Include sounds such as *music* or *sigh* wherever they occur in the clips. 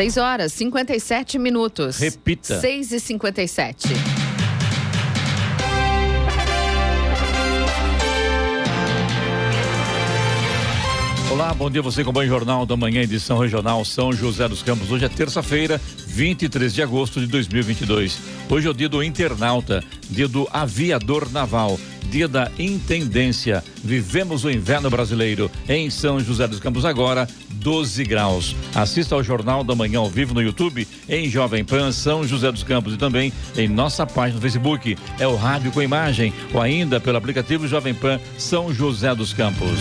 6 horas 57 minutos. Repita. 6 e 57. Olá, bom dia. Você acompanha o Jornal da Manhã, edição regional São José dos Campos. Hoje é terça-feira, 23 de agosto de 2022. Hoje é o dia do internauta, dia do aviador naval, dia da intendência. Vivemos o inverno brasileiro em São José dos Campos agora, 12 graus. Assista ao Jornal da Manhã ao vivo no YouTube, em Jovem Pan São José dos Campos e também em nossa página no Facebook. É o Rádio com Imagem ou ainda pelo aplicativo Jovem Pan São José dos Campos.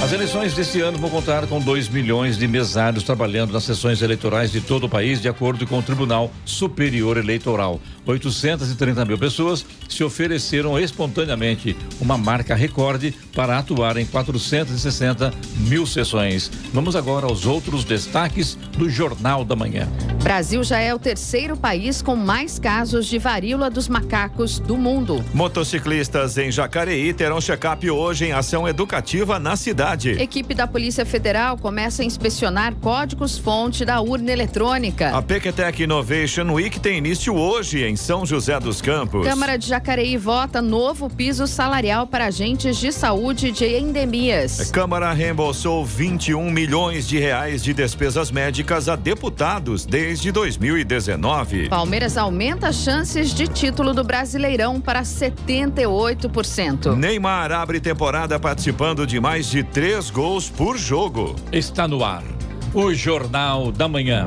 As eleições deste ano vão contar com 2 milhões de mesários trabalhando nas sessões eleitorais de todo o país, de acordo com o Tribunal Superior Eleitoral. 830 mil pessoas se ofereceram espontaneamente, uma marca recorde para atuar em 460 mil sessões. Vamos agora aos outros destaques do Jornal da Manhã. Brasil já é o terceiro país com mais casos de varíola dos macacos do mundo. Motociclistas em Jacareí terão check-up hoje em ação educativa na cidade. Equipe da Polícia Federal começa a inspecionar códigos-fonte da urna eletrônica. A Pequetec Innovation Week tem início hoje em São José dos Campos. Câmara de Jacareí vota novo piso salarial para agentes de saúde de endemias. Câmara reembolsou 21 milhões de reais de despesas médicas a deputados desde 2019. Palmeiras aumenta as chances de título do Brasileirão para 78%. Neymar abre temporada participando de mais de três gols por jogo. Está no ar o Jornal da Manhã.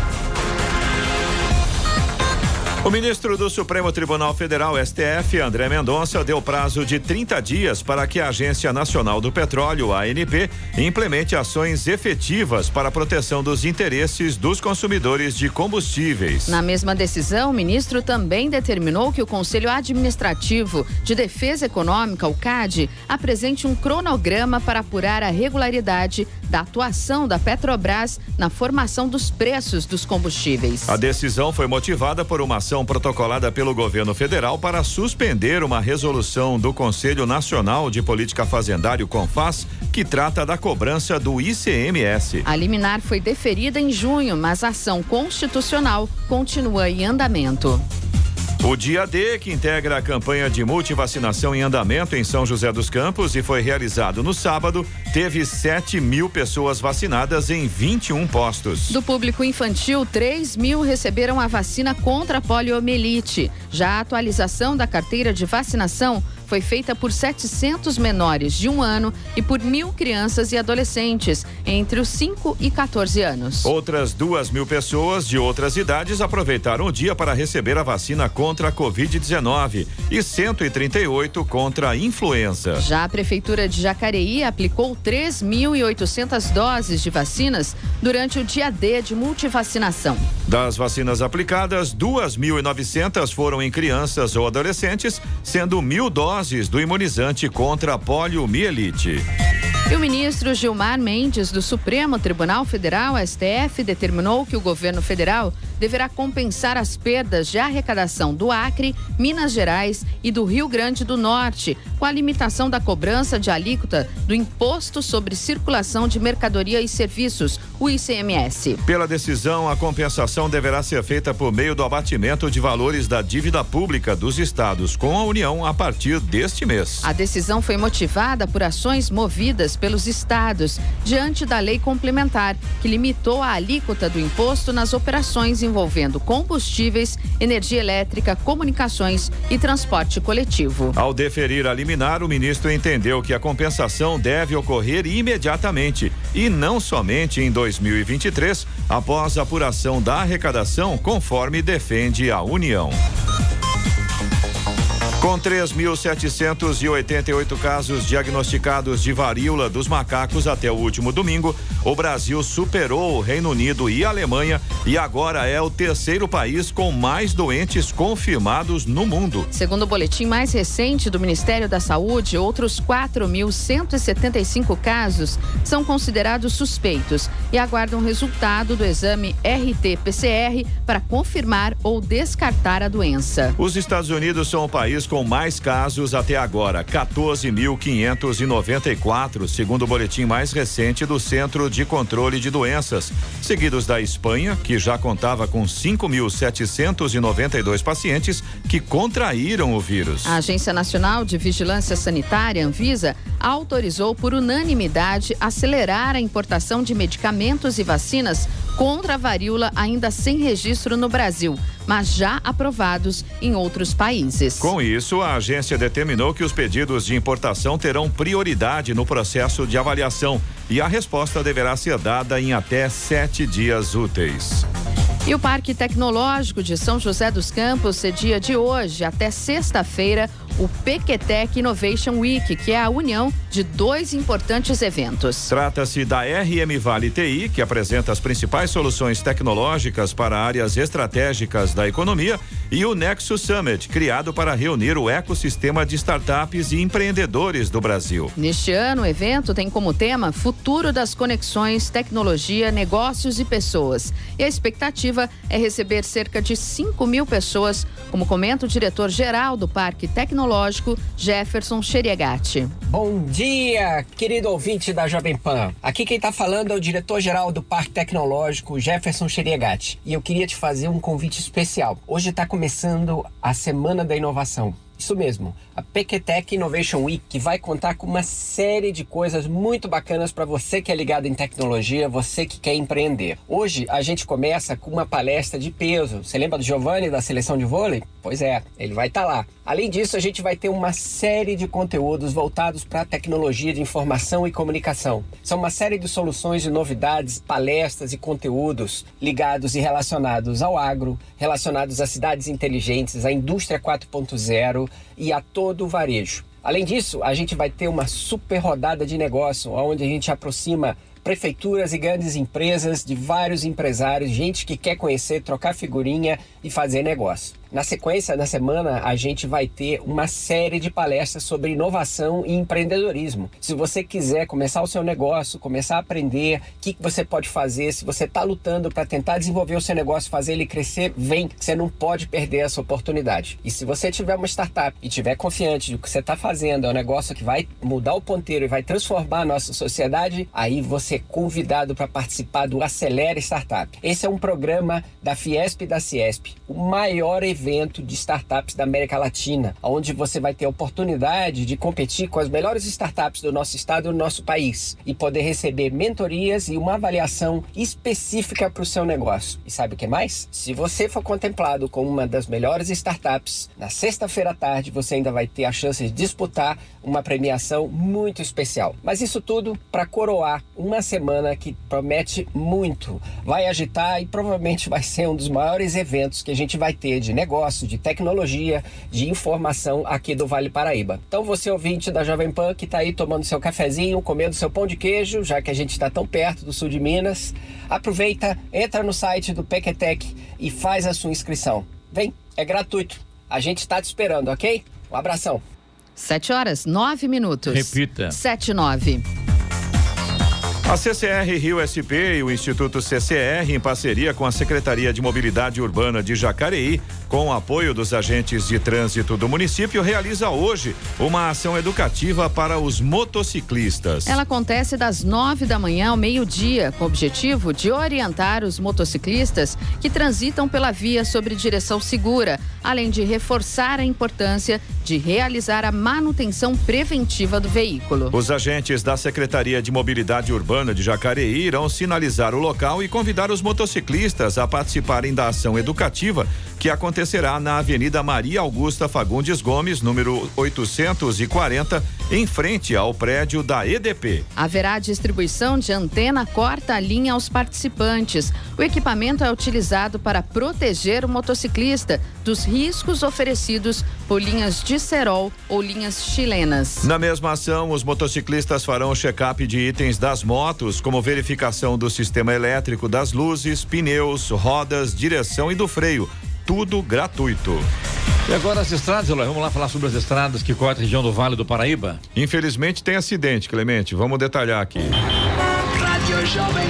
O ministro do Supremo Tribunal Federal, STF, André Mendonça, deu prazo de 30 dias para que a Agência Nacional do Petróleo, ANP, implemente ações efetivas para a proteção dos interesses dos consumidores de combustíveis. Na mesma decisão, o ministro também determinou que o Conselho Administrativo de Defesa Econômica, o CAD, apresente um cronograma para apurar a regularidade da atuação da Petrobras na formação dos preços dos combustíveis. A decisão foi motivada por uma ação protocolada pelo governo federal para suspender uma resolução do Conselho Nacional de Política Fazendário CONFAS que trata da cobrança do ICMS. A liminar foi deferida em junho, mas a ação constitucional continua em andamento. O Dia D, que integra a campanha de multivacinação em andamento em São José dos Campos e foi realizado no sábado, teve 7 mil pessoas vacinadas em 21 postos. Do público infantil, 3 mil receberam a vacina contra a poliomielite. Já a atualização da carteira de vacinação foi feita por 700 menores de um ano e por mil crianças e adolescentes entre os 5 e 14 anos. Outras duas mil pessoas de outras idades aproveitaram o dia para receber a vacina contra a Covid-19 e 138 contra a influenza. Já a Prefeitura de Jacareí aplicou 3.800 doses de vacinas durante o dia D de multivacinação. Das vacinas aplicadas, 2.900 foram em crianças ou adolescentes, sendo mil doses do imunizante contra poliomielite. E o ministro Gilmar Mendes, do Supremo Tribunal Federal, STF, determinou que o governo federal deverá compensar as perdas de arrecadação do Acre, Minas Gerais e do Rio Grande do Norte, com a limitação da cobrança de alíquota do Imposto sobre Circulação de Mercadoria e Serviços, o ICMS. Pela decisão, a compensação deverá ser feita por meio do abatimento de valores da dívida pública dos estados com a União a partir deste mês. A decisão foi motivada por ações movidas pelos estados diante da lei complementar que limitou a alíquota do imposto nas operações envolvendo combustíveis, energia elétrica, comunicações e transporte coletivo. Ao deferir a liminar, o ministro entendeu que a compensação deve ocorrer imediatamente e não somente em 2023, após apuração da arrecadação, conforme defende a União. Com 3.788 casos diagnosticados de varíola dos macacos até o último domingo, o Brasil superou o Reino Unido e a Alemanha e agora é o terceiro país com mais doentes confirmados no mundo. Segundo o boletim mais recente do Ministério da Saúde, outros 4.175 casos são considerados suspeitos e aguardam o resultado do exame RT-PCR para confirmar ou descartar a doença. Os Estados Unidos são o país com mais casos até agora, 14.594, segundo o boletim mais recente do Centro de Controle de Doenças, seguidos da Espanha, que já contava com 5.792 pacientes que contraíram o vírus. A Agência Nacional de Vigilância Sanitária, Anvisa, autorizou por unanimidade acelerar a importação de medicamentos e vacinas contra a varíola ainda sem registro no Brasil, mas já aprovados em outros países. Com isso, a agência determinou que os pedidos de importação terão prioridade no processo de avaliação e a resposta deverá ser dada em até sete dias úteis. E o Parque Tecnológico de São José dos Campos cedia de hoje até sexta-feira o Pequetec Innovation Week, que é a união de dois importantes eventos. Trata-se da RM Vale TI, que apresenta as principais soluções tecnológicas para áreas estratégicas da economia, e o Nexus Summit, criado para reunir o ecossistema de startups e empreendedores do Brasil. Neste ano, o evento tem como tema Futuro das Conexões, Tecnologia, Negócios e Pessoas. E a expectativa é receber cerca de 5 mil pessoas, como comenta o diretor-geral do Parque Tecnológico Jefferson Xeriegatti. Bom dia, querido ouvinte da Jovem Pan. Aqui quem está falando é o diretor-geral do Parque Tecnológico, Jefferson Xeriegatti. E eu queria te fazer um convite especial. Hoje está começando a Semana da Inovação. Isso mesmo, a Pequetec Innovation Week, que vai contar com uma série de coisas muito bacanas para você que é ligado em tecnologia, você que quer empreender. Hoje a gente começa com uma palestra de peso. Você lembra do Giovanni da seleção de vôlei? Pois é, ele vai estar tá lá. Além disso, a gente vai ter uma série de conteúdos voltados para a tecnologia de informação e comunicação. São uma série de soluções e novidades, palestras e conteúdos ligados e relacionados ao agro, relacionados às cidades inteligentes, à indústria 4.0 e a todo o varejo. Além disso, a gente vai ter uma super rodada de negócio, onde a gente aproxima prefeituras e grandes empresas de vários empresários, gente que quer conhecer, trocar figurinha e fazer negócio. Na sequência, na semana, a gente vai ter uma série de palestras sobre inovação e empreendedorismo. Se você quiser começar o seu negócio, começar a aprender o que, você pode fazer, se você está lutando para tentar desenvolver o seu negócio, fazer ele crescer, vem, você não pode perder essa oportunidade. E se você tiver uma startup e tiver confiante de que você está fazendo é um negócio que vai mudar o ponteiro e vai transformar a nossa sociedade, aí você é convidado para participar do Acelera Startup. Esse é um programa da Fiesp e da Ciesp, o maior evento evento de startups da América Latina, onde você vai ter a oportunidade de competir com as melhores startups do nosso estado e do nosso país e poder receber mentorias e uma avaliação específica para o seu negócio. E sabe o que mais? Se você for contemplado como uma das melhores startups, na sexta-feira à tarde você ainda vai ter a chance de disputar uma premiação muito especial. Mas isso tudo para coroar uma semana que promete muito. Vai agitar e provavelmente vai ser um dos maiores eventos que a gente vai ter de negócio negócio, de tecnologia, de informação aqui do Vale Paraíba. Então você ouvinte da Jovem Pan que está aí tomando seu cafezinho, comendo seu pão de queijo, já que a gente está tão perto do sul de Minas, aproveita, entra no site do Pequetec e faz a sua inscrição. Vem, é gratuito. A gente está te esperando, ok? Um abração. Sete horas, nove minutos. Repita. Sete, nove. A CCR Rio SP e o Instituto CCR, em parceria com a Secretaria de Mobilidade Urbana de Jacareí, com o apoio dos agentes de trânsito do município, realiza hoje uma ação educativa para os motociclistas. Ela acontece das nove da manhã ao meio-dia, com o objetivo de orientar os motociclistas que transitam pela via sobre direção segura, além de reforçar a importância de realizar a manutenção preventiva do veículo. Os agentes da Secretaria de Mobilidade Urbana de Jacareí irão sinalizar o local e convidar os motociclistas a participarem da ação educativa que acontecerá na Avenida Maria Augusta Fagundes Gomes, número 840, em frente ao prédio da EDP. Haverá distribuição de antena corta-linha aos participantes. O equipamento é utilizado para proteger o motociclista dos riscos oferecidos por linhas de cerol ou linhas chilenas. Na mesma ação, os motociclistas farão check-up de itens das motos, como verificação do sistema elétrico das luzes, pneus, rodas, direção e do freio tudo gratuito. E agora as estradas, Eloy, vamos lá falar sobre as estradas que cortam a região do Vale do Paraíba? Infelizmente tem acidente, Clemente, vamos detalhar aqui. Rádio Jovem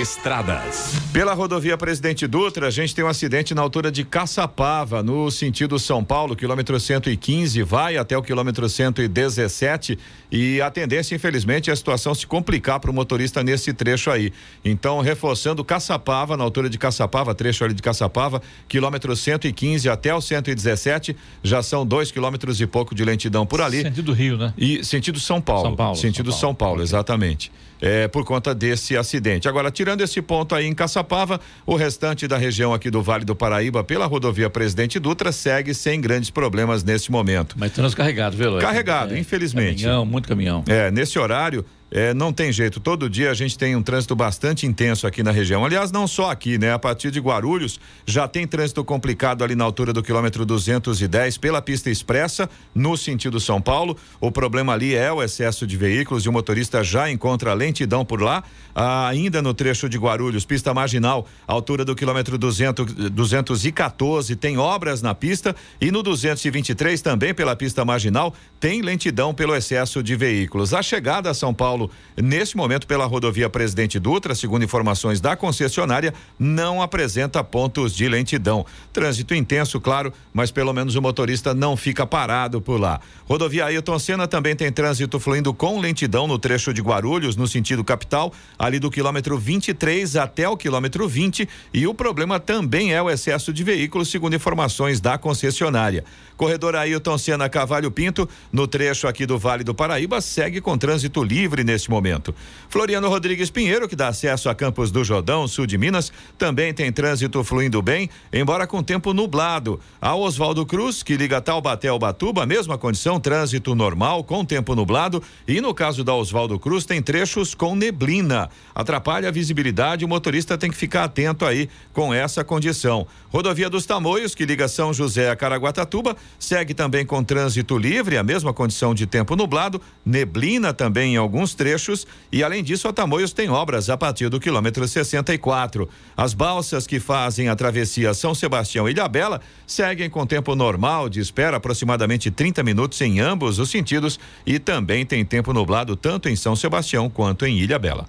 Estradas. Pela rodovia Presidente Dutra, a gente tem um acidente na altura de Caçapava, no sentido São Paulo, quilômetro 115, vai até o quilômetro 117 e a tendência, infelizmente, é a situação se complicar para o motorista nesse trecho aí. Então, reforçando Caçapava, na altura de Caçapava, trecho ali de Caçapava, quilômetro 115 até o 117, já são dois quilômetros e pouco de lentidão por ali. Sentido Rio, né? E sentido São Paulo. São Paulo. Sentido São Paulo, São Paulo exatamente. É, por conta desse acidente. Agora, tirando esse ponto aí em Caçapava, o restante da região aqui do Vale do Paraíba, pela rodovia Presidente Dutra, segue sem grandes problemas nesse momento. Mas transcarregado, viu? Carregado, é, infelizmente. Caminhão, muito caminhão. É, nesse horário, é, não tem jeito, todo dia a gente tem um trânsito bastante intenso aqui na região. Aliás, não só aqui, né? A partir de Guarulhos já tem trânsito complicado ali na altura do quilômetro 210 pela pista expressa, no sentido São Paulo. O problema ali é o excesso de veículos e o motorista já encontra lentidão por lá. Ah, ainda no trecho de Guarulhos, pista marginal, altura do quilômetro 200, 214, tem obras na pista e no 223 também pela pista marginal tem lentidão pelo excesso de veículos. A chegada a São Paulo Paulo, neste momento, pela rodovia Presidente Dutra, segundo informações da concessionária, não apresenta pontos de lentidão. Trânsito intenso, claro, mas pelo menos o motorista não fica parado por lá. Rodovia Ailton Senna também tem trânsito fluindo com lentidão no trecho de Guarulhos, no sentido capital, ali do quilômetro 23 até o quilômetro 20. E o problema também é o excesso de veículos, segundo informações da concessionária. Corredor Ailton Senna Cavalho Pinto, no trecho aqui do Vale do Paraíba, segue com trânsito livre neste momento. Floriano Rodrigues Pinheiro, que dá acesso a Campos do Jordão, sul de Minas, também tem trânsito fluindo bem, embora com tempo nublado. A Oswaldo Cruz, que liga Taubaté ao Batuba, mesma condição, trânsito normal com tempo nublado. E no caso da Oswaldo Cruz, tem trechos com neblina. Atrapalha a visibilidade, o motorista tem que ficar atento aí com essa condição. Rodovia dos Tamoios, que liga São José a Caraguatatuba, segue também com trânsito livre, a mesma condição de tempo nublado, neblina também em alguns trechos e além disso a Tamoios tem obras a partir do quilômetro 64. As balsas que fazem a travessia São Sebastião e Ilhabela seguem com tempo normal de espera aproximadamente 30 minutos em ambos os sentidos e também tem tempo nublado tanto em São Sebastião quanto em Ilhabela.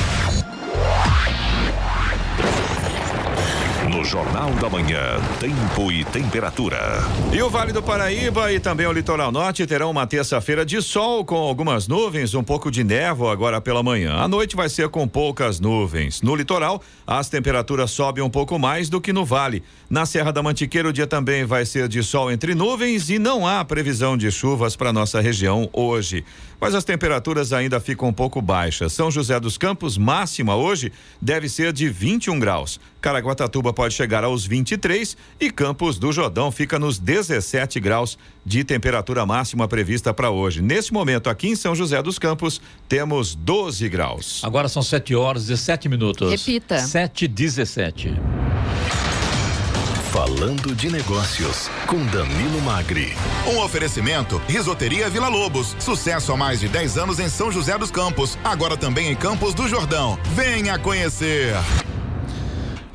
Jornal da Manhã, tempo e temperatura. E o Vale do Paraíba e também o Litoral Norte terão uma terça-feira de sol com algumas nuvens, um pouco de névoa agora pela manhã. A noite vai ser com poucas nuvens. No litoral, as temperaturas sobem um pouco mais do que no vale. Na Serra da Mantiqueira, o dia também vai ser de sol entre nuvens e não há previsão de chuvas para nossa região hoje mas as temperaturas ainda ficam um pouco baixas. São José dos Campos, máxima hoje, deve ser de 21 graus. Caraguatatuba pode chegar aos 23 e Campos do Jordão fica nos 17 graus de temperatura máxima prevista para hoje. Nesse momento, aqui em São José dos Campos, temos 12 graus. Agora são 7 horas e 17 minutos. Repita. 7 e 17. Falando de Negócios, com Danilo Magri. Um oferecimento: Risoteria Vila Lobos. Sucesso há mais de 10 anos em São José dos Campos. Agora também em Campos do Jordão. Venha conhecer.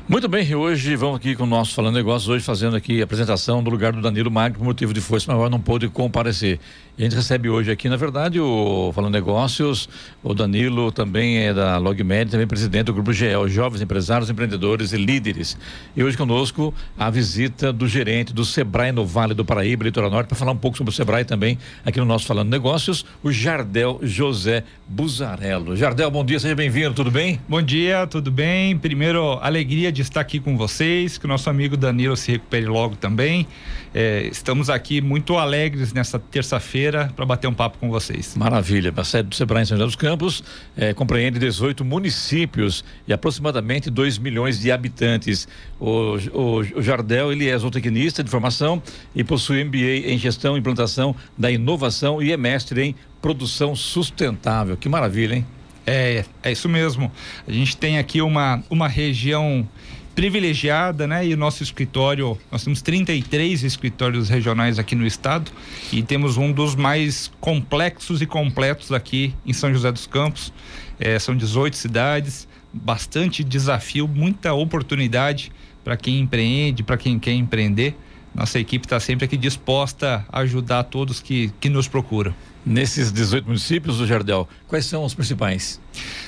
Muito bem, hoje vamos aqui com o nosso Falando Negócios, hoje fazendo aqui a apresentação do lugar do Danilo Magno, por motivo de força maior, não pôde comparecer. E a gente recebe hoje aqui, na verdade, o Falando Negócios, o Danilo também é da LogMed, também presidente do Grupo GEL, Jovens Empresários, Empreendedores e Líderes. E hoje conosco a visita do gerente do Sebrae no Vale do Paraíba, Litoral Norte, para falar um pouco sobre o Sebrae também, aqui no nosso Falando Negócios, o Jardel José Buzarello. Jardel, bom dia, seja bem-vindo, tudo bem? Bom dia, tudo bem? Primeiro, alegria de estar aqui com vocês, que o nosso amigo Danilo se recupere logo também. É, estamos aqui muito alegres nessa terça-feira para bater um papo com vocês. Maravilha. A sede do Sebrae em São José dos Campos é, compreende 18 municípios e aproximadamente 2 milhões de habitantes. O, o, o Jardel, ele é zootecnista de formação e possui MBA em gestão e implantação da inovação e é mestre em produção sustentável. Que maravilha, hein? É, é isso mesmo. A gente tem aqui uma, uma região privilegiada, né? E o nosso escritório, nós temos 33 escritórios regionais aqui no estado e temos um dos mais complexos e completos aqui em São José dos Campos. É, são 18 cidades, bastante desafio, muita oportunidade para quem empreende, para quem quer empreender. Nossa equipe está sempre aqui disposta a ajudar todos que, que nos procuram. Nesses 18 municípios do Jardel, quais são os principais?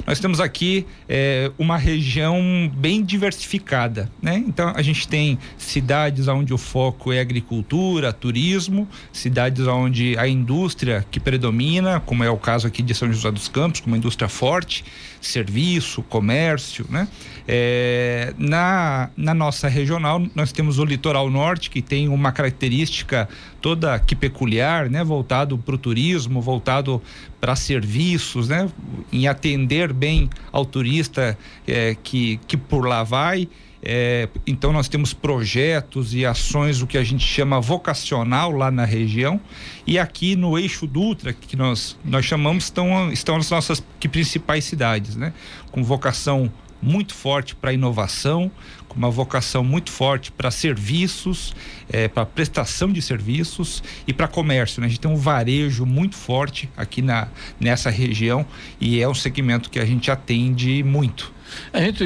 Nós temos aqui é, uma região bem diversificada, né? Então a gente tem cidades onde o foco é agricultura, turismo, cidades onde a indústria que predomina, como é o caso aqui de São José dos Campos, com uma indústria forte, serviço, comércio, né? É, na, na nossa regional nós temos o litoral norte que tem uma característica toda que peculiar, né? Voltado para o turismo, voltado para serviços, né? Em atender bem ao turista é, que, que por lá vai. É, então nós temos projetos e ações o que a gente chama vocacional lá na região e aqui no eixo Dutra que nós nós chamamos estão estão as nossas que principais cidades, né? Com vocação muito forte para inovação, com uma vocação muito forte para serviços, é, para prestação de serviços e para comércio. Né? A gente tem um varejo muito forte aqui na, nessa região e é um segmento que a gente atende muito. A gente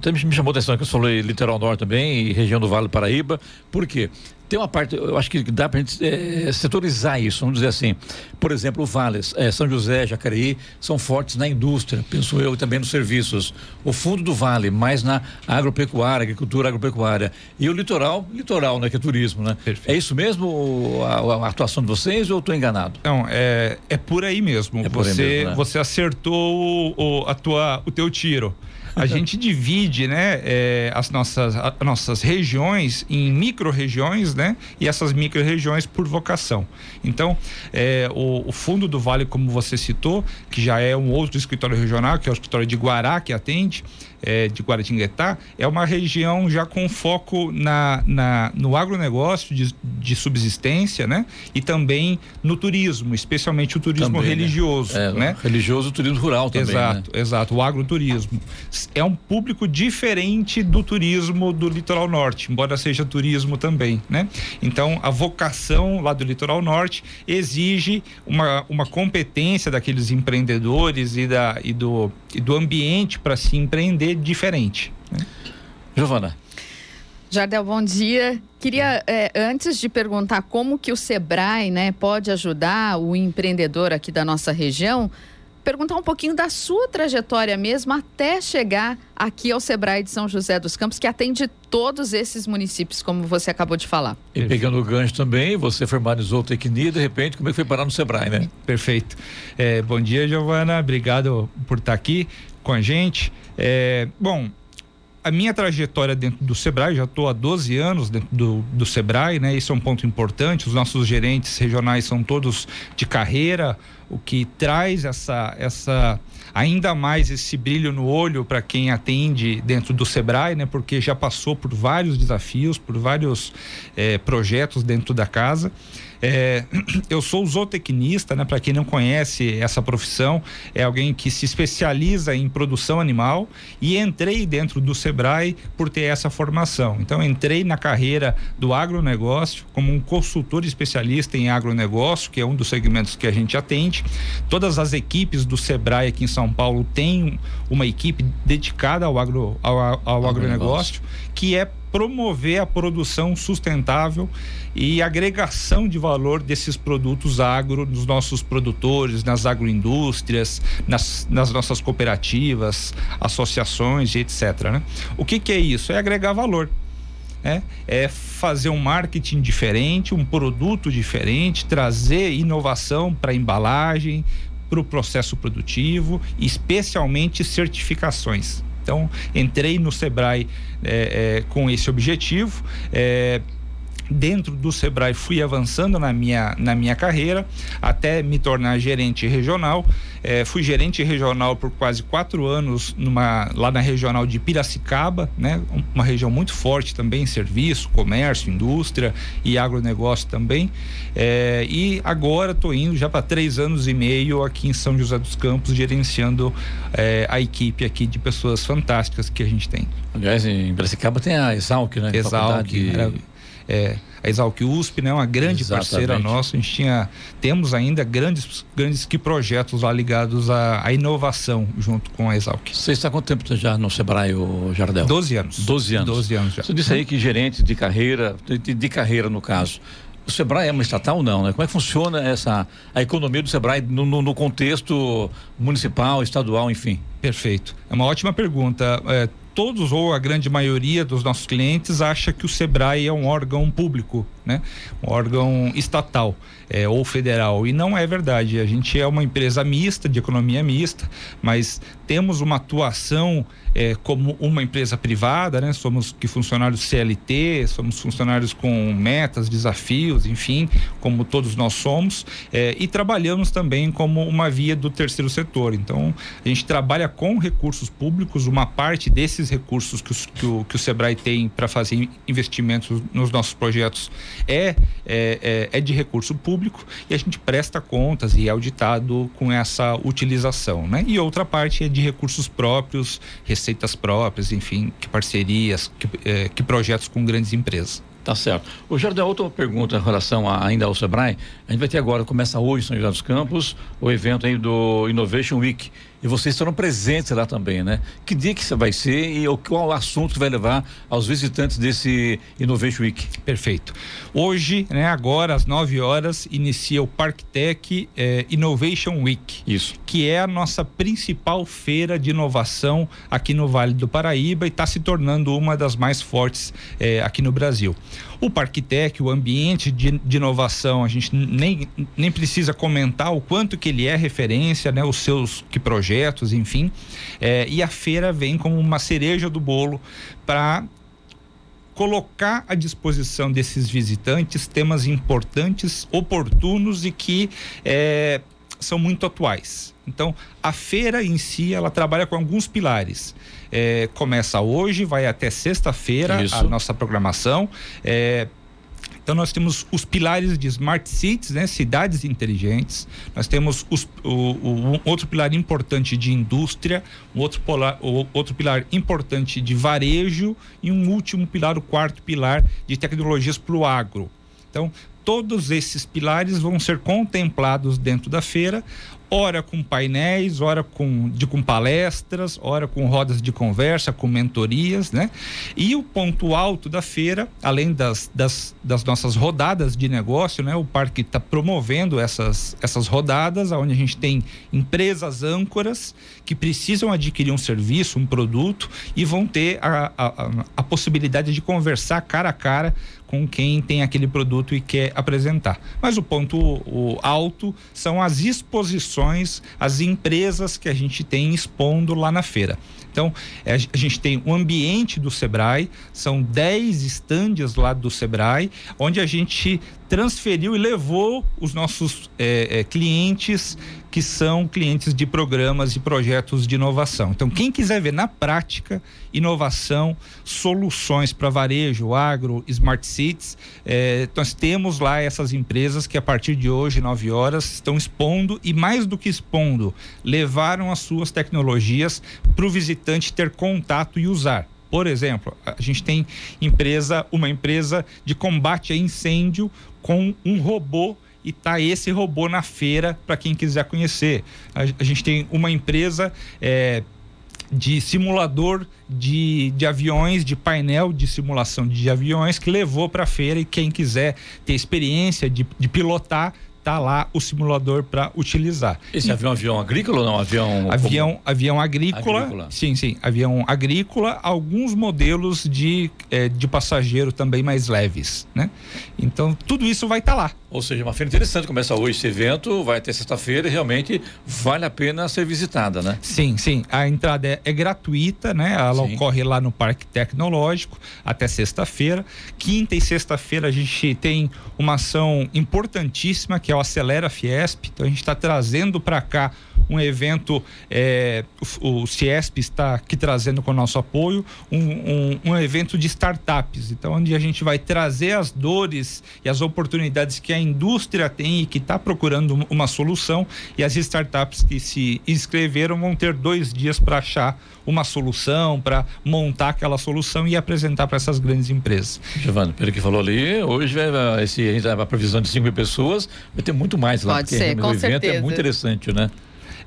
também me chamou a atenção que eu falei litoral norte também e região do Vale do Paraíba, por quê? Tem uma parte, eu acho que dá para a gente é, setorizar isso, vamos dizer assim. Por exemplo, o Vales, é, São José, Jacareí, são fortes na indústria, penso eu, e também nos serviços. O fundo do Vale, mais na agropecuária, agricultura agropecuária. E o litoral, litoral, né, que é turismo, né? Perfeito. É isso mesmo a, a, atuação de vocês ou estou enganado? Não, é, é por aí mesmo. É você, aí mesmo, né? você acertou o, a tua, o teu tiro. A gente divide, né, é, as nossas, as nossas regiões em micro-regiões, né, e essas micro-regiões por vocação. Então, é, o, o, Fundo do Vale, como você citou, que já é um outro escritório regional, que é o escritório de Guará, que atende, é, de Guaratinguetá, é uma região já com foco na, na, no agronegócio de, de subsistência, né? E também no turismo, especialmente o turismo também, né? religioso, né? É, né? Religioso e turismo rural também, Exato, né? exato, o agroturismo. É um público diferente do turismo do litoral norte, embora seja turismo também, né? Então, a vocação lá do litoral norte exige uma, uma competência daqueles empreendedores e, da, e, do, do ambiente para se empreender diferente. Né? Giovana. Jardel, bom dia. Queria, é, antes de perguntar como que o Sebrae né, pode ajudar o empreendedor aqui da nossa região, perguntar um pouquinho da sua trajetória mesmo até chegar aqui ao Sebrae de São José dos Campos, que atende todos esses municípios, como você acabou de falar. E pegando o gancho também, você formalizou Tecnia, de repente, como é que foi parar no Sebrae, né? Perfeito. É, bom dia, Giovana. Obrigado por estar aqui com a gente. É, bom, a minha trajetória dentro do Sebrae, já estou há 12 anos dentro do, do Sebrae, né? Isso é um ponto importante. Os nossos gerentes regionais são todos de carreira, o que traz essa, essa ainda mais esse brilho no olho para quem atende dentro do Sebrae, né? Porque já passou por vários desafios, por vários é, projetos dentro da casa. É, *clears throat* eu sou zootecnista, né? Para quem não conhece essa profissão, é alguém que se especializa em produção animal e entrei dentro do Sebrae por ter essa formação. Então entrei na carreira do agronegócio como um consultor especialista em agronegócio, que é um dos segmentos que a gente atende. Todas as equipes do Sebrae aqui em São Paulo têm uma equipe dedicada ao, agro, ao, ao, ao agronegócio, que é promover a produção sustentável e agregação de valor desses produtos agro nos nossos produtores, nas agroindústrias, nas, nas nossas cooperativas, associações e etc. Né? O que, que é isso? É agregar valor. É, é fazer um marketing diferente, um produto diferente, trazer inovação para a embalagem, para o processo produtivo, especialmente certificações. Então, entrei no Sebrae é, é, com esse objetivo. É, dentro do Sebrae fui avançando na minha, na minha carreira até me tornar gerente regional. É, fui gerente regional por quase quatro anos numa, lá na regional de Piracicaba, né? Uma região muito forte também em serviço, comércio, indústria e agronegócio também. É, e agora estou indo já para três anos e meio aqui em São José dos Campos, gerenciando é, a equipe aqui de pessoas fantásticas que a gente tem. Aliás, em Piracicaba tem a Exalc, né? Exalc, é, a Exalc USP, né, uma grande Exatamente. parceira nossa. A gente tinha, temos ainda grandes, grandes que projetos lá ligados à, à inovação junto com a Exalc. Você está há quanto tempo já no Sebrae, o Jardel? Doze anos. Doze anos. Doze anos já. Você disse aí que gerente de carreira, de, de carreira no caso. O Sebrae é uma estatal ou não, né? Como é que funciona essa a economia do Sebrae no, no, no contexto municipal, estadual, enfim? Perfeito. É uma ótima pergunta. É, todos ou a grande maioria dos nossos clientes acha que o Sebrae é um órgão público, né? Um órgão estatal é, ou federal e não é verdade. A gente é uma empresa mista de economia mista, mas temos uma atuação é, como uma empresa privada, né? Somos que funcionários CLT, somos funcionários com metas, desafios, enfim, como todos nós somos, é, e trabalhamos também como uma via do terceiro setor. Então, a gente trabalha com recursos públicos, uma parte desses recursos que, os, que, o, que o Sebrae tem para fazer investimentos nos nossos projetos é, é, é, é de recurso público e a gente presta contas e é auditado com essa utilização, né? E outra parte é de recursos próprios, receitas próprias, enfim, que parcerias, que, eh, que projetos com grandes empresas. Tá certo. O Jardim, outra pergunta em relação a, ainda ao Sebrae. A gente vai ter agora, começa hoje em São José dos Campos, o evento aí do Innovation Week. E vocês estarão presentes lá também, né? Que dia que vai ser e qual o assunto que vai levar aos visitantes desse Innovation Week? Perfeito. Hoje, né, agora às 9 horas, inicia o Parktech eh, Innovation Week. Isso. Que é a nossa principal feira de inovação aqui no Vale do Paraíba e está se tornando uma das mais fortes eh, aqui no Brasil. O Parktech, o ambiente de, de, inovação, a gente nem, nem precisa comentar o quanto que ele é referência, né? Os seus que projetos, enfim. É, e a feira vem como uma cereja do bolo para colocar à disposição desses visitantes temas importantes, oportunos e que é, são muito atuais. Então, a feira em si, ela trabalha com alguns pilares. É, começa hoje, vai até sexta-feira a nossa programação. É, então nós temos os pilares de smart cities, né, cidades inteligentes. Nós temos os, o, o, um outro pilar importante de indústria, um outro, polar, o, outro pilar importante de varejo e um último pilar, o quarto pilar de tecnologias para o agro. Então todos esses pilares vão ser contemplados dentro da feira, ora com painéis, ora com, de, com palestras, ora com rodas de conversa, com mentorias, né? E o ponto alto da feira, além das, das, das nossas rodadas de negócio, né? O parque está promovendo essas, essas rodadas, onde a gente tem empresas âncoras que precisam adquirir um serviço, um produto e vão ter a, a, a possibilidade de conversar cara a cara com quem tem aquele produto e quer apresentar. Mas o ponto o alto são as exposições, as empresas que a gente tem expondo lá na feira. Então, é, a gente tem o ambiente do Sebrae, são 10 estandes lá do Sebrae, onde a gente transferiu e levou os nossos é, é, clientes que são clientes de programas e projetos de inovação. Então, quem quiser ver na prática inovação, soluções para varejo, agro, smart cities, é, nós temos lá essas empresas que a partir de hoje, 9 horas, estão expondo e mais do que expondo, levaram as suas tecnologias para o visitante ter contato e usar. Por exemplo, a gente tem empresa, uma empresa de combate a incêndio com um robô e tá esse robô na feira para quem quiser conhecer. A, a, gente tem uma empresa é, de simulador de, de aviões, de painel de simulação de aviões que levou para a feira e quem quiser ter experiência de, de pilotar tá lá o simulador para utilizar. Esse e, avião é avião agrícola ou não? Avião avião como... avião agrícola, agrícola, Sim, sim, avião agrícola, alguns modelos de, é, de passageiro também mais leves, né? Então tudo isso vai estar tá lá. Ou seja, uma feira interessante, começa hoje esse evento, vai até sexta-feira e realmente vale a pena ser visitada, né? Sim, sim. A entrada é, é gratuita, né? Ela sim. ocorre lá no Parque Tecnológico até sexta-feira. Quinta e sexta-feira a gente tem uma ação importantíssima que é o Acelera Fiesp. Então a gente está trazendo para cá um evento, é, o, o Ciesp está aqui trazendo com o nosso apoio, um, um, um, evento de startups. Então, onde a gente vai trazer as dores e as oportunidades que a indústria tem e que está procurando uma solução, e as startups que se inscreveram vão ter dois dias para achar uma solução, para montar aquela solução e apresentar para essas grandes empresas. Giovanni, pelo que falou ali, hoje vai, esse, a previsão de 5 mil pessoas, vai ter muito mais lá. Pode ser, com o evento certeza. é muito interessante, né?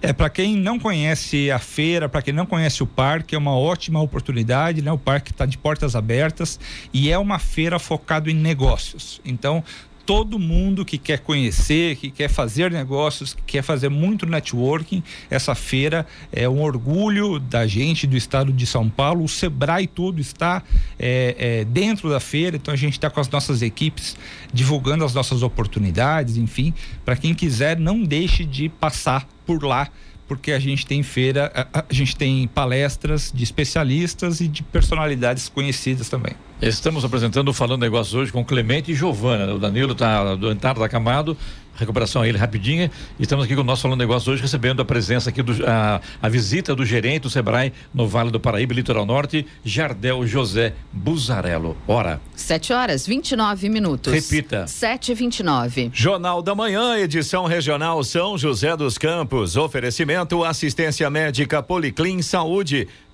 É, para quem não conhece a feira, para quem não conhece o parque, é uma ótima oportunidade, né? O parque está de portas abertas e é uma feira focada em negócios. Então, todo mundo que quer conhecer, que quer fazer negócios, que quer fazer muito networking, essa feira é um orgulho da gente do estado de São Paulo. O Sebrae todo está é, é, dentro da feira, então a gente está com as nossas equipes divulgando as nossas oportunidades, enfim, para quem quiser, não deixe de passar por lá porque a gente tem feira, a, a, gente tem palestras de especialistas e de personalidades conhecidas também. Estamos apresentando o Falando Negócios hoje com Clemente e Giovana. O Danilo está do Entar da Camado recuperação a ele rapidinha. Estamos aqui com o nosso Falando Negócio hoje, recebendo a presença aqui, do, a, a visita do gerente do Sebrae no Vale do Paraíba, Litoral Norte, Jardel José Buzarello. Hora. 7 horas 29 minutos. Repita. 7 e 29 Jornal da Manhã, edição regional São José dos Campos. Oferecimento assistência médica Policlin Saúde.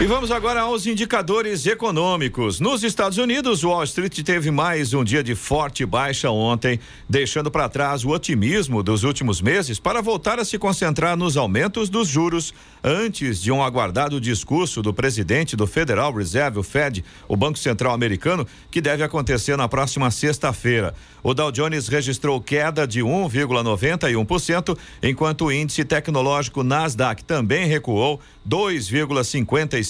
E vamos agora aos indicadores econômicos. Nos Estados Unidos, Wall Street teve mais um dia de forte baixa ontem, deixando para trás o otimismo dos últimos meses para voltar a se concentrar nos aumentos dos juros antes de um aguardado discurso do presidente do Federal Reserve, o Fed, o Banco Central Americano, que deve acontecer na próxima sexta-feira. O Dow Jones registrou queda de 1,91%, enquanto o índice tecnológico Nasdaq também recuou 2,55%.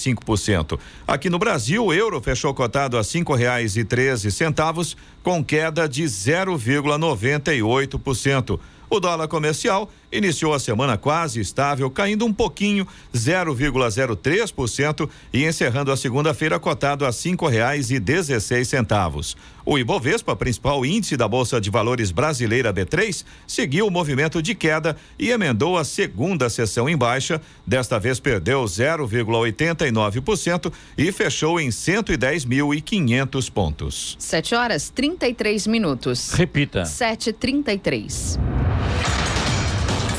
Aqui no Brasil, o euro fechou cotado a cinco reais e treze centavos, com queda de 0,98%. O dólar comercial iniciou a semana quase estável, caindo um pouquinho, 0,03% e encerrando a segunda-feira cotado a cinco reais e dezesseis centavos. O Ibovespa, principal índice da Bolsa de Valores brasileira B3, seguiu o movimento de queda e emendou a segunda sessão em baixa. Desta vez perdeu 0,89% e fechou em 110.500 pontos. 7 horas 33 minutos. Repita. 7h33.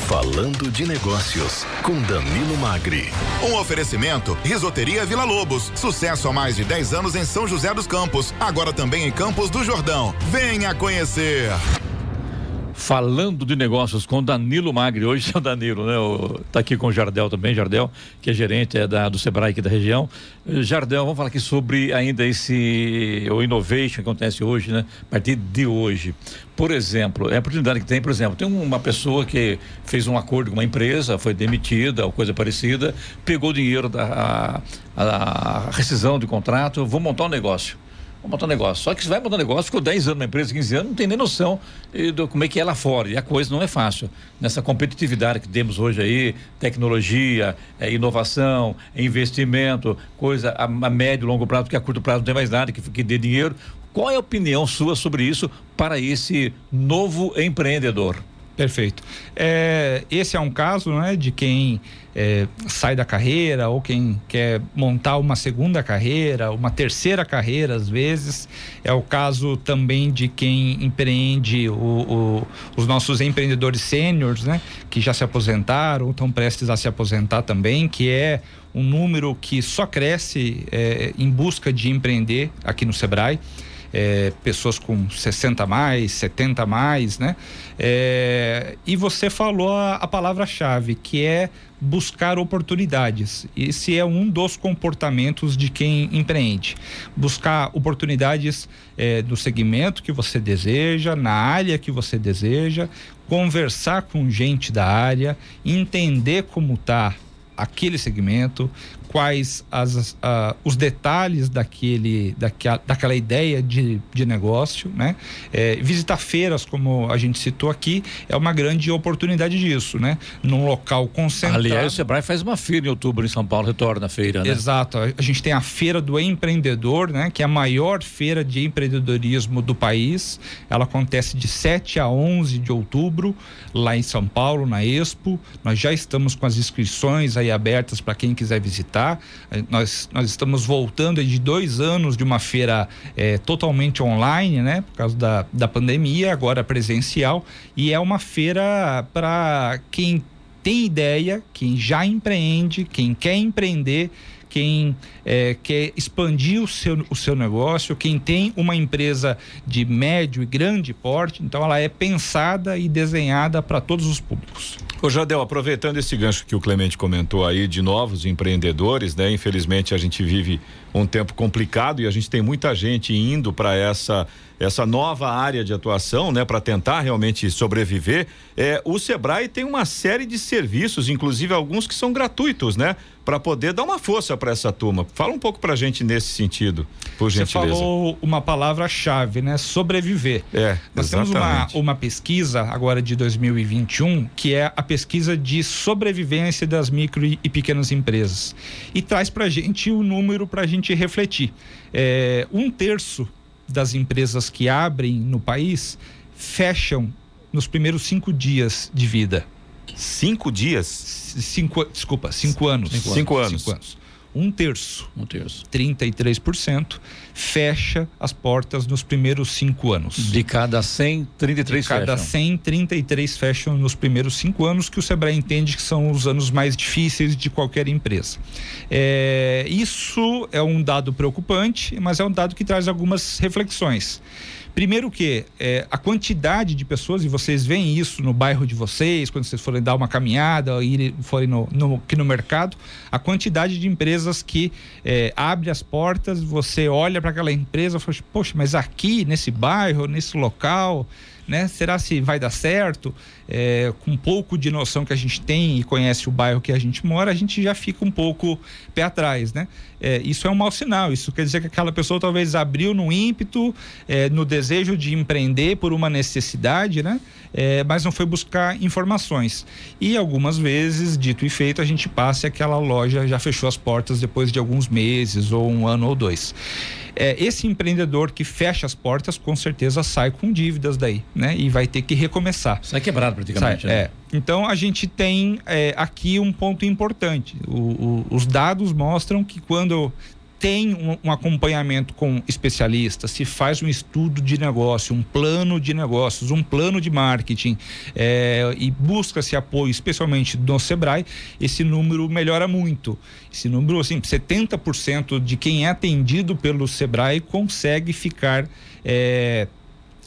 Falando de Negócios, com Danilo Magri. Um oferecimento: Risoteria Vila Lobos. Sucesso há mais de 10 anos em São José dos Campos. Agora também em Campos do Jordão. Venha conhecer. Falando de negócios com Danilo Magri, hoje é o Danilo, né? O, tá aqui com o Jardel também, Jardel, que é gerente é da, do Sebrae aqui da região. Jardel, vamos falar aqui sobre ainda esse, o innovation que acontece hoje, né? A partir de hoje. Por exemplo, é a oportunidade que tem, por exemplo, tem uma pessoa que fez um acordo com uma empresa, foi demitida ou coisa parecida, pegou o dinheiro da a, a rescisão de contrato, vou montar um negócio vamos montar um negócio. Só que você vai montar um negócio, ficou 10 anos na empresa, 15 anos, não tem nem noção do como é que é lá fora. E a coisa não é fácil. Nessa competitividade que temos hoje aí, tecnologia, é, inovação, investimento, coisa a, a médio e longo prazo, porque a curto prazo não tem mais nada que, que dê dinheiro. Qual é a opinião sua sobre isso para esse novo empreendedor? Perfeito. É, esse é um caso né, de quem é, sai da carreira ou quem quer montar uma segunda carreira, uma terceira carreira, às vezes. É o caso também de quem empreende o, o, os nossos empreendedores sêniores, né, que já se aposentaram ou estão prestes a se aposentar também, que é um número que só cresce é, em busca de empreender aqui no Sebrae é, pessoas com 60 mais, 70 mais, né? É, e você falou a, a palavra-chave, que é buscar oportunidades. Esse é um dos comportamentos de quem empreende. Buscar oportunidades é, do segmento que você deseja, na área que você deseja, conversar com gente da área, entender como está aquele segmento, quais as, uh, os detalhes daquele, daquela, daquela ideia de, de negócio, né? É, visitar feiras, como a gente citou aqui, é uma grande oportunidade disso, né? Num local concentrado. Aliás, o Sebrae faz uma feira em outubro em São Paulo, retorna a feira, né? Exato. A gente tem a feira do empreendedor, né? Que é a maior feira de empreendedorismo do país. Ela acontece de 7 a 11 de outubro, lá em São Paulo, na Expo. Nós já estamos com as inscrições aí abertas para quem quiser visitar. Eh, nós, nós estamos voltando de dois anos de uma feira é, totalmente online, né? Por causa da, da pandemia, agora presencial. E é uma feira para quem tem ideia, quem já empreende, quem quer empreender quem é, quer expandir o seu, o seu negócio, quem tem uma empresa de médio e grande porte, então ela é pensada e desenhada para todos os públicos. Ô Jadel, aproveitando esse gancho que o Clemente comentou aí de novos empreendedores, né? Infelizmente a gente vive um tempo complicado e a gente tem muita gente indo para essa essa nova área de atuação, né, para tentar realmente sobreviver. É, o Sebrae tem uma série de serviços, inclusive alguns que são gratuitos, né, para poder dar uma força para essa turma. Fala um pouco para a gente nesse sentido, por gentileza. Você falou uma palavra-chave, né, sobreviver. É, Nós exatamente. temos uma, uma pesquisa agora de 2021 que é a pesquisa de sobrevivência das micro e pequenas empresas e traz para gente o um número para a gente refletir. É, um terço das empresas que abrem no país fecham nos primeiros cinco dias de vida. Cinco dias? Cinco, desculpa, cinco anos. Cinco, cinco anos. Cinco anos um terço, um terço, 33%, fecha as portas nos primeiros cinco anos. De cada 100, 33 De cada fecham. 100, 33 fecham nos primeiros cinco anos, que o Sebrae entende que são os anos mais difíceis de qualquer empresa. É, isso é um dado preocupante, mas é um dado que traz algumas reflexões. Primeiro que é, a quantidade de pessoas, e vocês veem isso no bairro de vocês, quando vocês forem dar uma caminhada, ir, forem no, no, aqui no mercado, a quantidade de empresas que é, abre as portas, você olha para aquela empresa e fala, poxa, mas aqui, nesse bairro, nesse local, né? Será se vai dar certo? É, com um pouco de noção que a gente tem e conhece o bairro que a gente mora, a gente já fica um pouco pé atrás, né? É, isso é um mau sinal. Isso quer dizer que aquela pessoa talvez abriu no ímpeto, é, no desejo de empreender por uma necessidade, né? É, mas não foi buscar informações. E algumas vezes, dito e feito, a gente passa e aquela loja já fechou as portas depois de alguns meses ou um ano ou dois. É, esse empreendedor que fecha as portas, com certeza sai com dívidas daí, né? E vai ter que recomeçar. Sai quebrado praticamente. Sai, né? É. Então a gente tem é, aqui um ponto importante. O, o, os dados mostram que quando tem um, um, acompanhamento com especialistas, se faz um estudo de negócio, um plano de negócios, um plano de marketing é, e busca-se apoio, especialmente do Sebrae, esse número melhora muito. Esse número, assim, 70% de quem é atendido pelo Sebrae consegue ficar. É,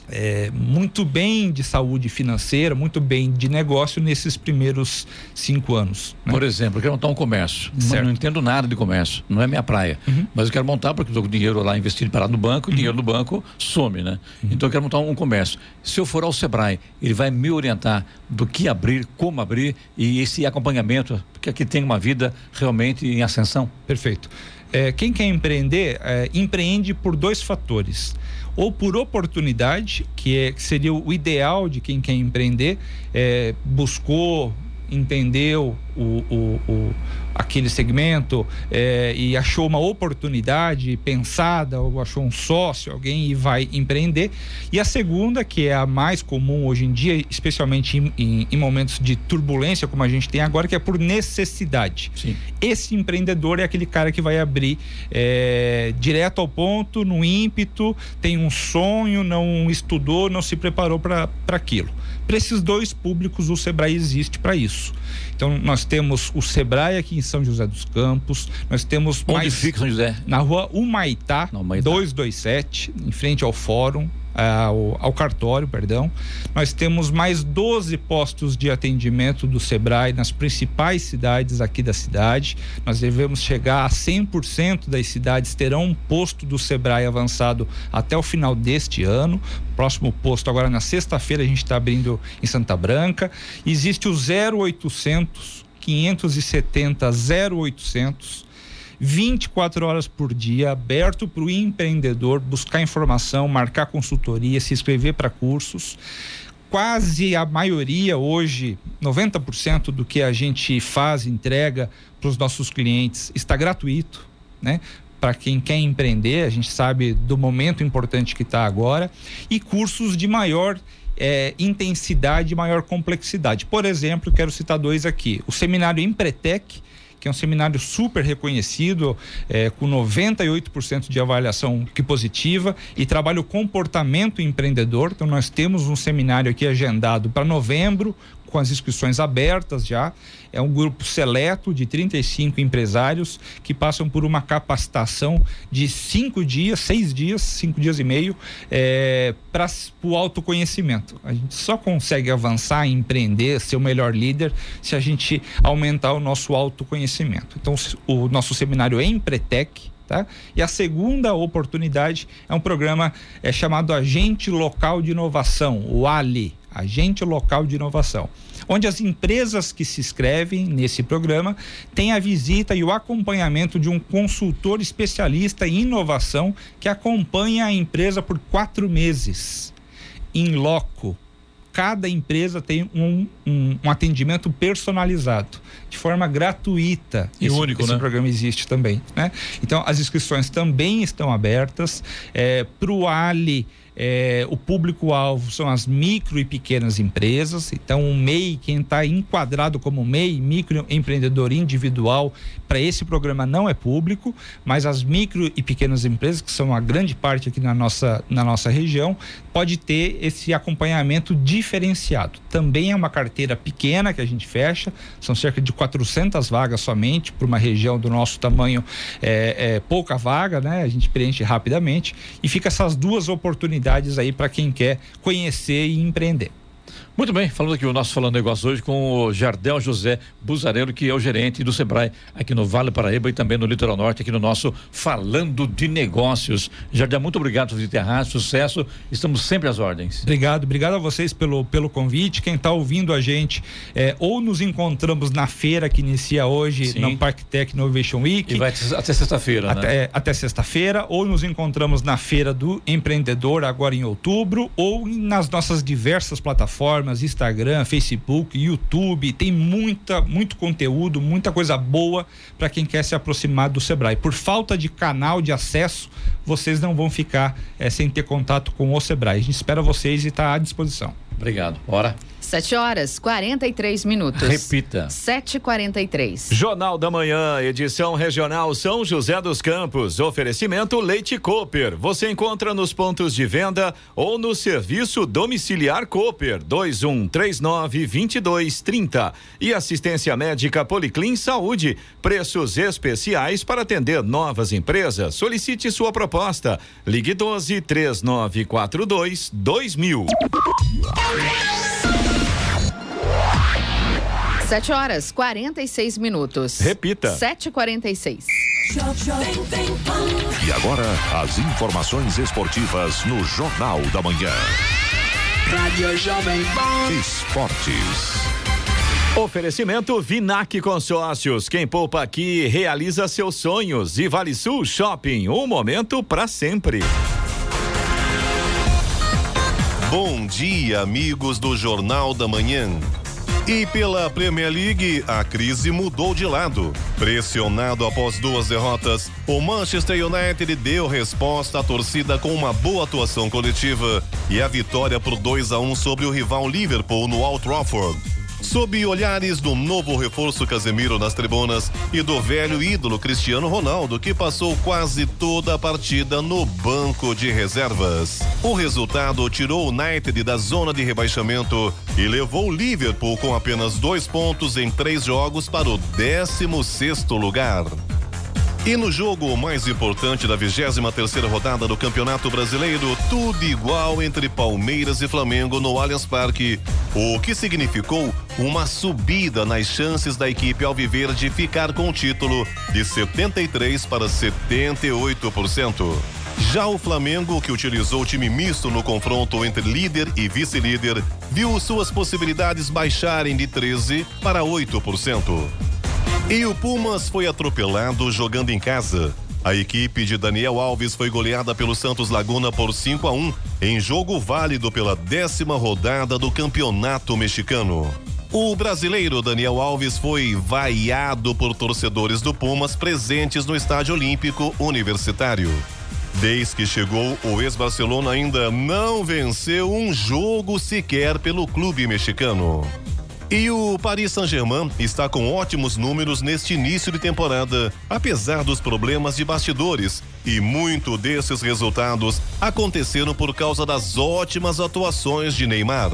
é, muito bem de saúde financeira, muito bem de negócio nesses primeiros cinco anos. Né? Por exemplo, eu quero montar um comércio. Certo. Não entendo nada de comércio, não é minha praia. Uhum. Mas eu quero montar porque estou com dinheiro lá investido parado no banco, o uhum. dinheiro do banco some, né? Uhum. Então eu quero montar um comércio. Se eu for ao Sebrae, ele vai me orientar do que abrir, como abrir e esse acompanhamento, porque aqui tem uma vida realmente em ascensão. Perfeito. É, quem quer empreender, é, empreende por dois fatores ou por oportunidade, que, é, que seria o ideal de quem quer empreender, é, buscou, entendeu o, o, o aquele segmento é, e achou uma oportunidade pensada, ou achou um sócio, alguém e vai empreender. E a segunda, que é a mais comum hoje em dia, especialmente em, em, em momentos de turbulência como a gente tem agora, que é por necessidade. Sim. Esse empreendedor é aquele cara que vai abrir é, direto ao ponto, no ímpeto, tem um sonho, não estudou, não se preparou para aquilo. Para esses dois públicos, o Sebrae existe para isso. Então, nós temos o Sebrae aqui em São José dos Campos, nós temos Onde mais. fica São José? Na rua Humaitá, Não, Humaitá. 227, em frente ao Fórum ao, ao, cartório, perdão. Nós temos mais 12 postos de atendimento do Sebrae nas principais cidades aqui da cidade. Nós devemos chegar a 100% das cidades terão um posto do Sebrae avançado até o final deste ano. Próximo posto agora na sexta-feira a gente está abrindo em Santa Branca. Existe o 0800 570 0800 24 horas por dia, aberto para o empreendedor buscar informação, marcar consultoria, se inscrever para cursos. Quase a maioria hoje, 90% do que a gente faz, entrega para os nossos clientes, está gratuito, né? para quem quer empreender, a gente sabe do momento importante que está agora, e cursos de maior é, intensidade, maior complexidade. Por exemplo, quero citar dois aqui: o seminário Empretec, que é um seminário super reconhecido, é, com 98% de avaliação que positiva, e trabalha o comportamento empreendedor. Então, nós temos um seminário aqui agendado para novembro, com as inscrições abertas já. É um grupo seleto de 35 empresários que passam por uma capacitação de cinco dias, seis dias, cinco dias e meio, é, para o autoconhecimento. A gente só consegue avançar, empreender, ser o melhor líder se a gente aumentar o nosso autoconhecimento. Então, o nosso seminário é Empretec. Tá? E a segunda oportunidade é um programa é, chamado Agente Local de Inovação, o ALI, Agente Local de Inovação onde as empresas que se inscrevem nesse programa têm a visita e o acompanhamento de um consultor especialista em inovação que acompanha a empresa por quatro meses, em loco. Cada empresa tem um, um, um atendimento personalizado, de forma gratuita. E esse, único, esse né? programa existe também. Né? Então, as inscrições também estão abertas. É, Para o Ali é, o público-alvo são as micro e pequenas empresas. Então, o MEI, quem está enquadrado como MEI, microempreendedor individual, para esse programa não é público, mas as micro e pequenas empresas, que são a grande parte aqui na nossa, na nossa região, pode ter esse acompanhamento diferenciado. Também é uma carteira pequena que a gente fecha, são cerca de 400 vagas somente, para uma região do nosso tamanho, é, é pouca vaga, né? A gente preenche rapidamente e fica essas duas oportunidades aí para quem quer conhecer e empreender. Muito bem, falando aqui o nosso Falando Negócio hoje com o Jardel José Buzarello, que é o gerente do Sebrae aqui no Vale Paraíba e também no Litoral Norte, aqui no nosso Falando de Negócios. Jardel, muito obrigado por ter a sucesso, estamos sempre às ordens. Obrigado, obrigado a vocês pelo, pelo convite, quem está ouvindo a gente, é, ou nos encontramos na feira que inicia hoje, Sim. no Parque Tech Innovation Week. E vai até sexta-feira, né? é, até sexta-feira, ou nos encontramos na Feira do Empreendedor agora em outubro, ou nas nossas diversas plataformas plataformas, Instagram, Facebook, YouTube, tem muita, muito conteúdo, muita coisa boa para quem quer se aproximar do Sebrae. Por falta de canal de acesso, vocês não vão ficar é, sem ter contato com o Sebrae. A gente espera vocês e está à disposição. Obrigado. Bora. 7 horas 43 minutos. Repita. 7h43. Jornal da Manhã, edição regional São José dos Campos. Oferecimento Leite Cooper. Você encontra nos pontos de venda ou no serviço domiciliar Cooper 2139 2230. E assistência médica Policlin Saúde. Preços especiais para atender novas empresas. Solicite sua proposta. Ligue 12 3942 2000. 7 horas 46 minutos. Repita. 7h46. E agora, as informações esportivas no Jornal da Manhã. Rádio Jovem Pan. Esportes. Oferecimento Vinac Consórcios. Quem poupa aqui realiza seus sonhos. E Vale Sul Shopping. Um momento para sempre. Bom dia, amigos do Jornal da Manhã. E pela Premier League, a crise mudou de lado. Pressionado após duas derrotas, o Manchester United deu resposta à torcida com uma boa atuação coletiva e a vitória por 2 a 1 sobre o rival Liverpool no Old Trafford. Sob olhares do novo reforço Casemiro nas tribunas e do velho ídolo Cristiano Ronaldo, que passou quase toda a partida no banco de reservas. O resultado tirou o United da zona de rebaixamento e levou o Liverpool com apenas dois pontos em três jogos para o 16 sexto lugar. E no jogo mais importante da 23 terceira rodada do Campeonato Brasileiro, tudo igual entre Palmeiras e Flamengo no Allianz Parque, o que significou uma subida nas chances da equipe alviverde ficar com o título de 73 para 78%. Já o Flamengo, que utilizou o time misto no confronto entre líder e vice-líder, viu suas possibilidades baixarem de 13 para 8%. E o Pumas foi atropelado jogando em casa. A equipe de Daniel Alves foi goleada pelo Santos Laguna por 5 a 1 em jogo válido pela décima rodada do Campeonato Mexicano. O brasileiro Daniel Alves foi vaiado por torcedores do Pumas presentes no Estádio Olímpico Universitário. Desde que chegou, o ex-Barcelona ainda não venceu um jogo sequer pelo clube mexicano. E o Paris Saint-Germain está com ótimos números neste início de temporada, apesar dos problemas de bastidores. E muito desses resultados aconteceram por causa das ótimas atuações de Neymar.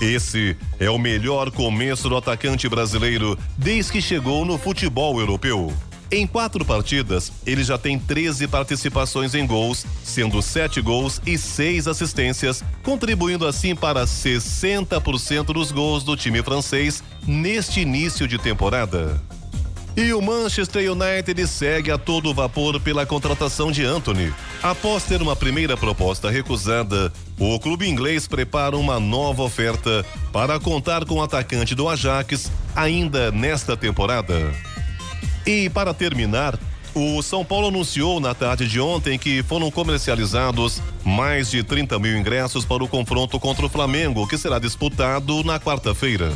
Esse é o melhor começo do atacante brasileiro desde que chegou no futebol europeu. Em quatro partidas, ele já tem 13 participações em gols, sendo sete gols e seis assistências, contribuindo assim para 60% dos gols do time francês neste início de temporada. E o Manchester United segue a todo vapor pela contratação de Anthony. Após ter uma primeira proposta recusada, o clube inglês prepara uma nova oferta para contar com o atacante do Ajax ainda nesta temporada. E para terminar, o São Paulo anunciou na tarde de ontem que foram comercializados mais de 30 mil ingressos para o confronto contra o Flamengo, que será disputado na quarta-feira.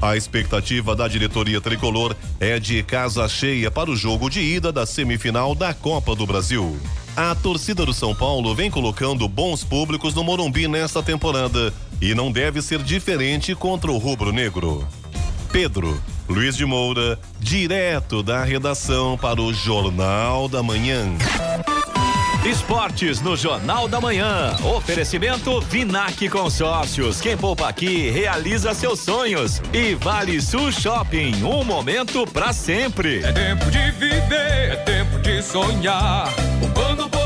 A expectativa da diretoria tricolor é de casa cheia para o jogo de ida da semifinal da Copa do Brasil. A torcida do São Paulo vem colocando bons públicos no Morumbi nesta temporada e não deve ser diferente contra o Rubro Negro. Pedro Luiz de Moura, direto da redação para o Jornal da Manhã. Esportes no Jornal da Manhã. Oferecimento Vinac Consórcios. Quem poupa aqui realiza seus sonhos. E Vale Sul Shopping. Um momento para sempre. É tempo de viver, é tempo de sonhar. Poupando, poupando,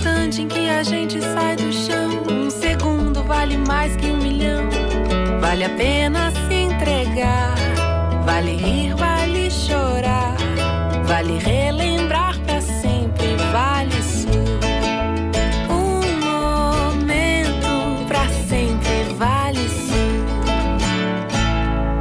Instante em que a gente sai do chão, um segundo vale mais que um milhão. Vale a pena se entregar. Vale rir, vale chorar. Vale relembrar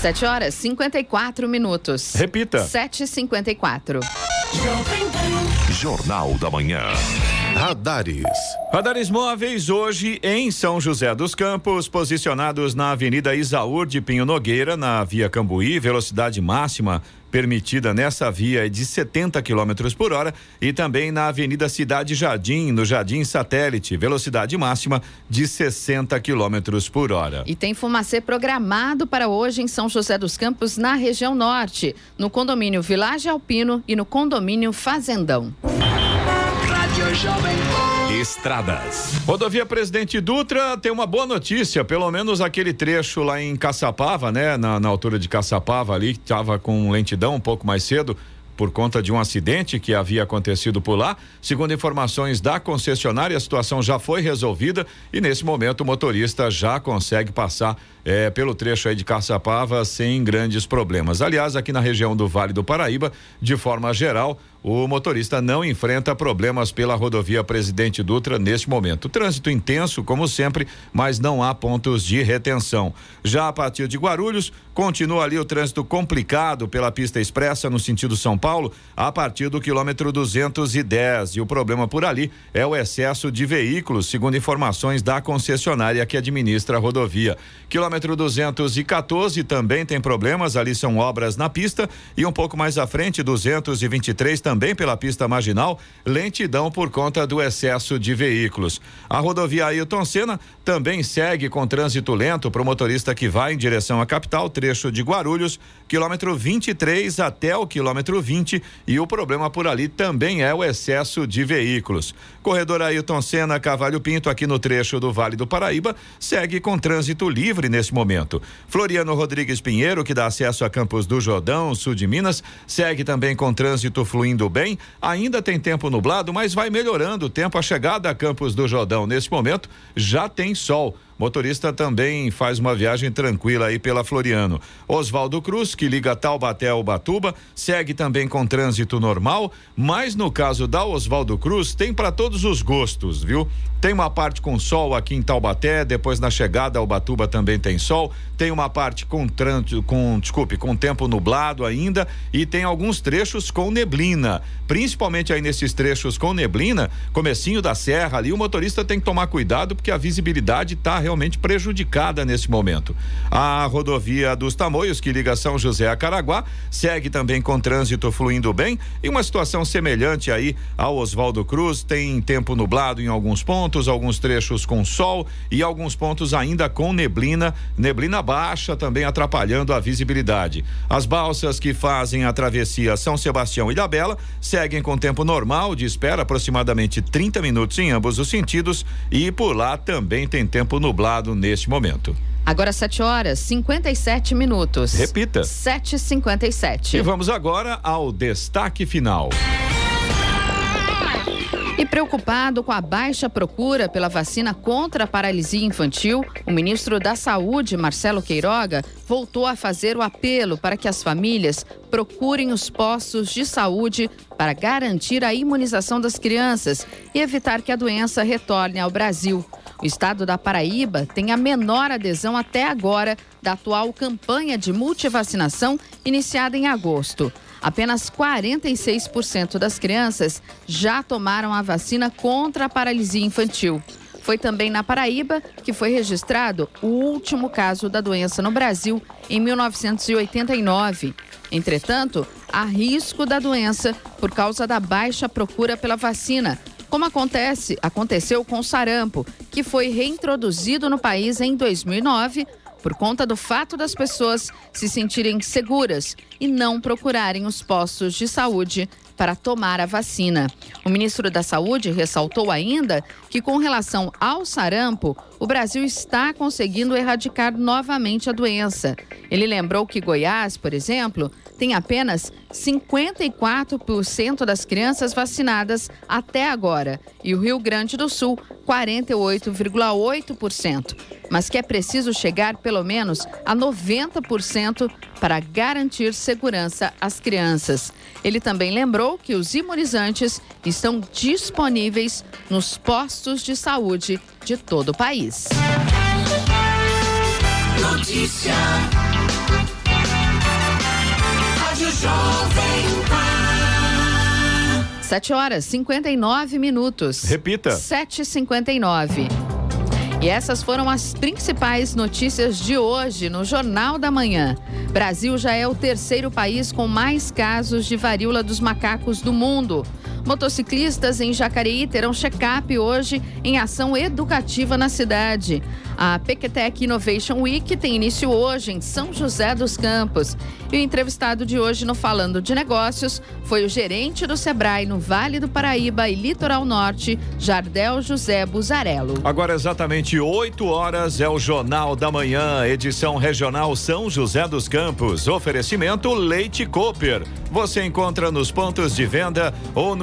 7 horas 54 minutos. Repita. 7h54. Jornal da Manhã. Radares. Radares móveis hoje em São José dos Campos, posicionados na Avenida Isaúr de Pinho Nogueira, na Via Cambuí, velocidade máxima permitida nessa via é de 70 km por hora e também na Avenida Cidade Jardim, no Jardim Satélite, velocidade máxima de 60 km por hora. E tem fumacê programado para hoje em São José dos Campos, na região norte, no condomínio Village Alpino e no condomínio Fazendão. Estradas. Rodovia Presidente Dutra tem uma boa notícia, pelo menos aquele trecho lá em Caçapava, né? Na, na altura de Caçapava ali, que estava com lentidão um pouco mais cedo por conta de um acidente que havia acontecido por lá. Segundo informações da concessionária, a situação já foi resolvida e nesse momento o motorista já consegue passar é, pelo trecho aí de Caçapava sem grandes problemas. Aliás, aqui na região do Vale do Paraíba, de forma geral, o motorista não enfrenta problemas pela rodovia Presidente Dutra neste momento. Trânsito intenso, como sempre, mas não há pontos de retenção. Já a partir de Guarulhos, continua ali o trânsito complicado pela pista expressa no sentido São Paulo, a partir do quilômetro 210. E o problema por ali é o excesso de veículos, segundo informações da concessionária que administra a rodovia. Quilômetro 214 também tem problemas, ali são obras na pista e um pouco mais à frente, 223 também pela pista marginal, lentidão por conta do excesso de veículos. A rodovia Ailton Senna também segue com trânsito lento para o motorista que vai em direção à capital, trecho de Guarulhos, quilômetro 23 até o quilômetro 20 e o problema por ali também é o excesso de veículos. Corredor Ailton Senna Cavalho Pinto aqui no trecho do Vale do Paraíba segue com trânsito livre nesse momento. Floriano Rodrigues Pinheiro, que dá acesso a Campos do Jordão, sul de Minas, segue também com trânsito fluindo bem. Ainda tem tempo nublado, mas vai melhorando o tempo. A chegada a Campos do Jordão nesse momento já tem sol. Motorista também faz uma viagem tranquila aí pela Floriano. Oswaldo Cruz, que liga Taubaté ao Batuba, segue também com trânsito normal, mas no caso da Oswaldo Cruz, tem para todos os gostos, viu? Tem uma parte com sol aqui em Taubaté, depois na chegada ao Batuba também tem sol. Tem uma parte com trânsito, com, desculpe, com tempo nublado ainda e tem alguns trechos com neblina. Principalmente aí nesses trechos com neblina, comecinho da serra ali, o motorista tem que tomar cuidado porque a visibilidade está realmente prejudicada nesse momento. A rodovia dos Tamoios, que liga São José a Caraguá, segue também com trânsito fluindo bem e uma situação semelhante aí ao Oswaldo Cruz, tem tempo nublado em alguns pontos, alguns trechos com sol e alguns pontos ainda com neblina, neblina baixa também atrapalhando a visibilidade. As balsas que fazem a travessia São Sebastião e Ilhabela seguem com tempo normal de espera, aproximadamente 30 minutos em ambos os sentidos e por lá também tem tempo nublado neste momento. Agora 7 horas 57 minutos. Repita. 7h57. E vamos agora ao destaque final. E preocupado com a baixa procura pela vacina contra a paralisia infantil, o ministro da Saúde, Marcelo Queiroga, voltou a fazer o apelo para que as famílias procurem os postos de saúde para garantir a imunização das crianças e evitar que a doença retorne ao Brasil. O estado da Paraíba tem a menor adesão até agora da atual campanha de multivacinação iniciada em agosto. Apenas 46% das crianças já tomaram a vacina contra a paralisia infantil. Foi também na Paraíba que foi registrado o último caso da doença no Brasil, em 1989. Entretanto, há risco da doença por causa da baixa procura pela vacina, como acontece, aconteceu com o sarampo, que foi reintroduzido no país em 2009 por conta do fato das pessoas se sentirem seguras e não procurarem os postos de saúde para tomar a vacina. O ministro da Saúde ressaltou ainda que, com relação ao sarampo, o Brasil está conseguindo erradicar novamente a doença. Ele lembrou que Goiás, por exemplo, tem apenas 54% das crianças vacinadas até agora e o Rio Grande do Sul, 48,8%, mas que é preciso chegar pelo menos a 90% para garantir segurança às crianças. Ele também lembrou que os imunizantes estão disponíveis nos postos de saúde de todo o país. Notícia. Rádio Jovem Pan. 7 horas 59 minutos. Repita. 7h59. E essas foram as principais notícias de hoje no Jornal da Manhã. Brasil já é o terceiro país com mais casos de varíola dos macacos do mundo. Motociclistas em Jacareí terão check-up hoje em ação educativa na cidade. A Pequetec Innovation Week tem início hoje em São José dos Campos. E o entrevistado de hoje no Falando de Negócios foi o gerente do Sebrae no Vale do Paraíba e Litoral Norte, Jardel José Buzarello. Agora exatamente 8 horas é o Jornal da Manhã, edição regional São José dos Campos. Oferecimento Leite Cooper. Você encontra nos pontos de venda ou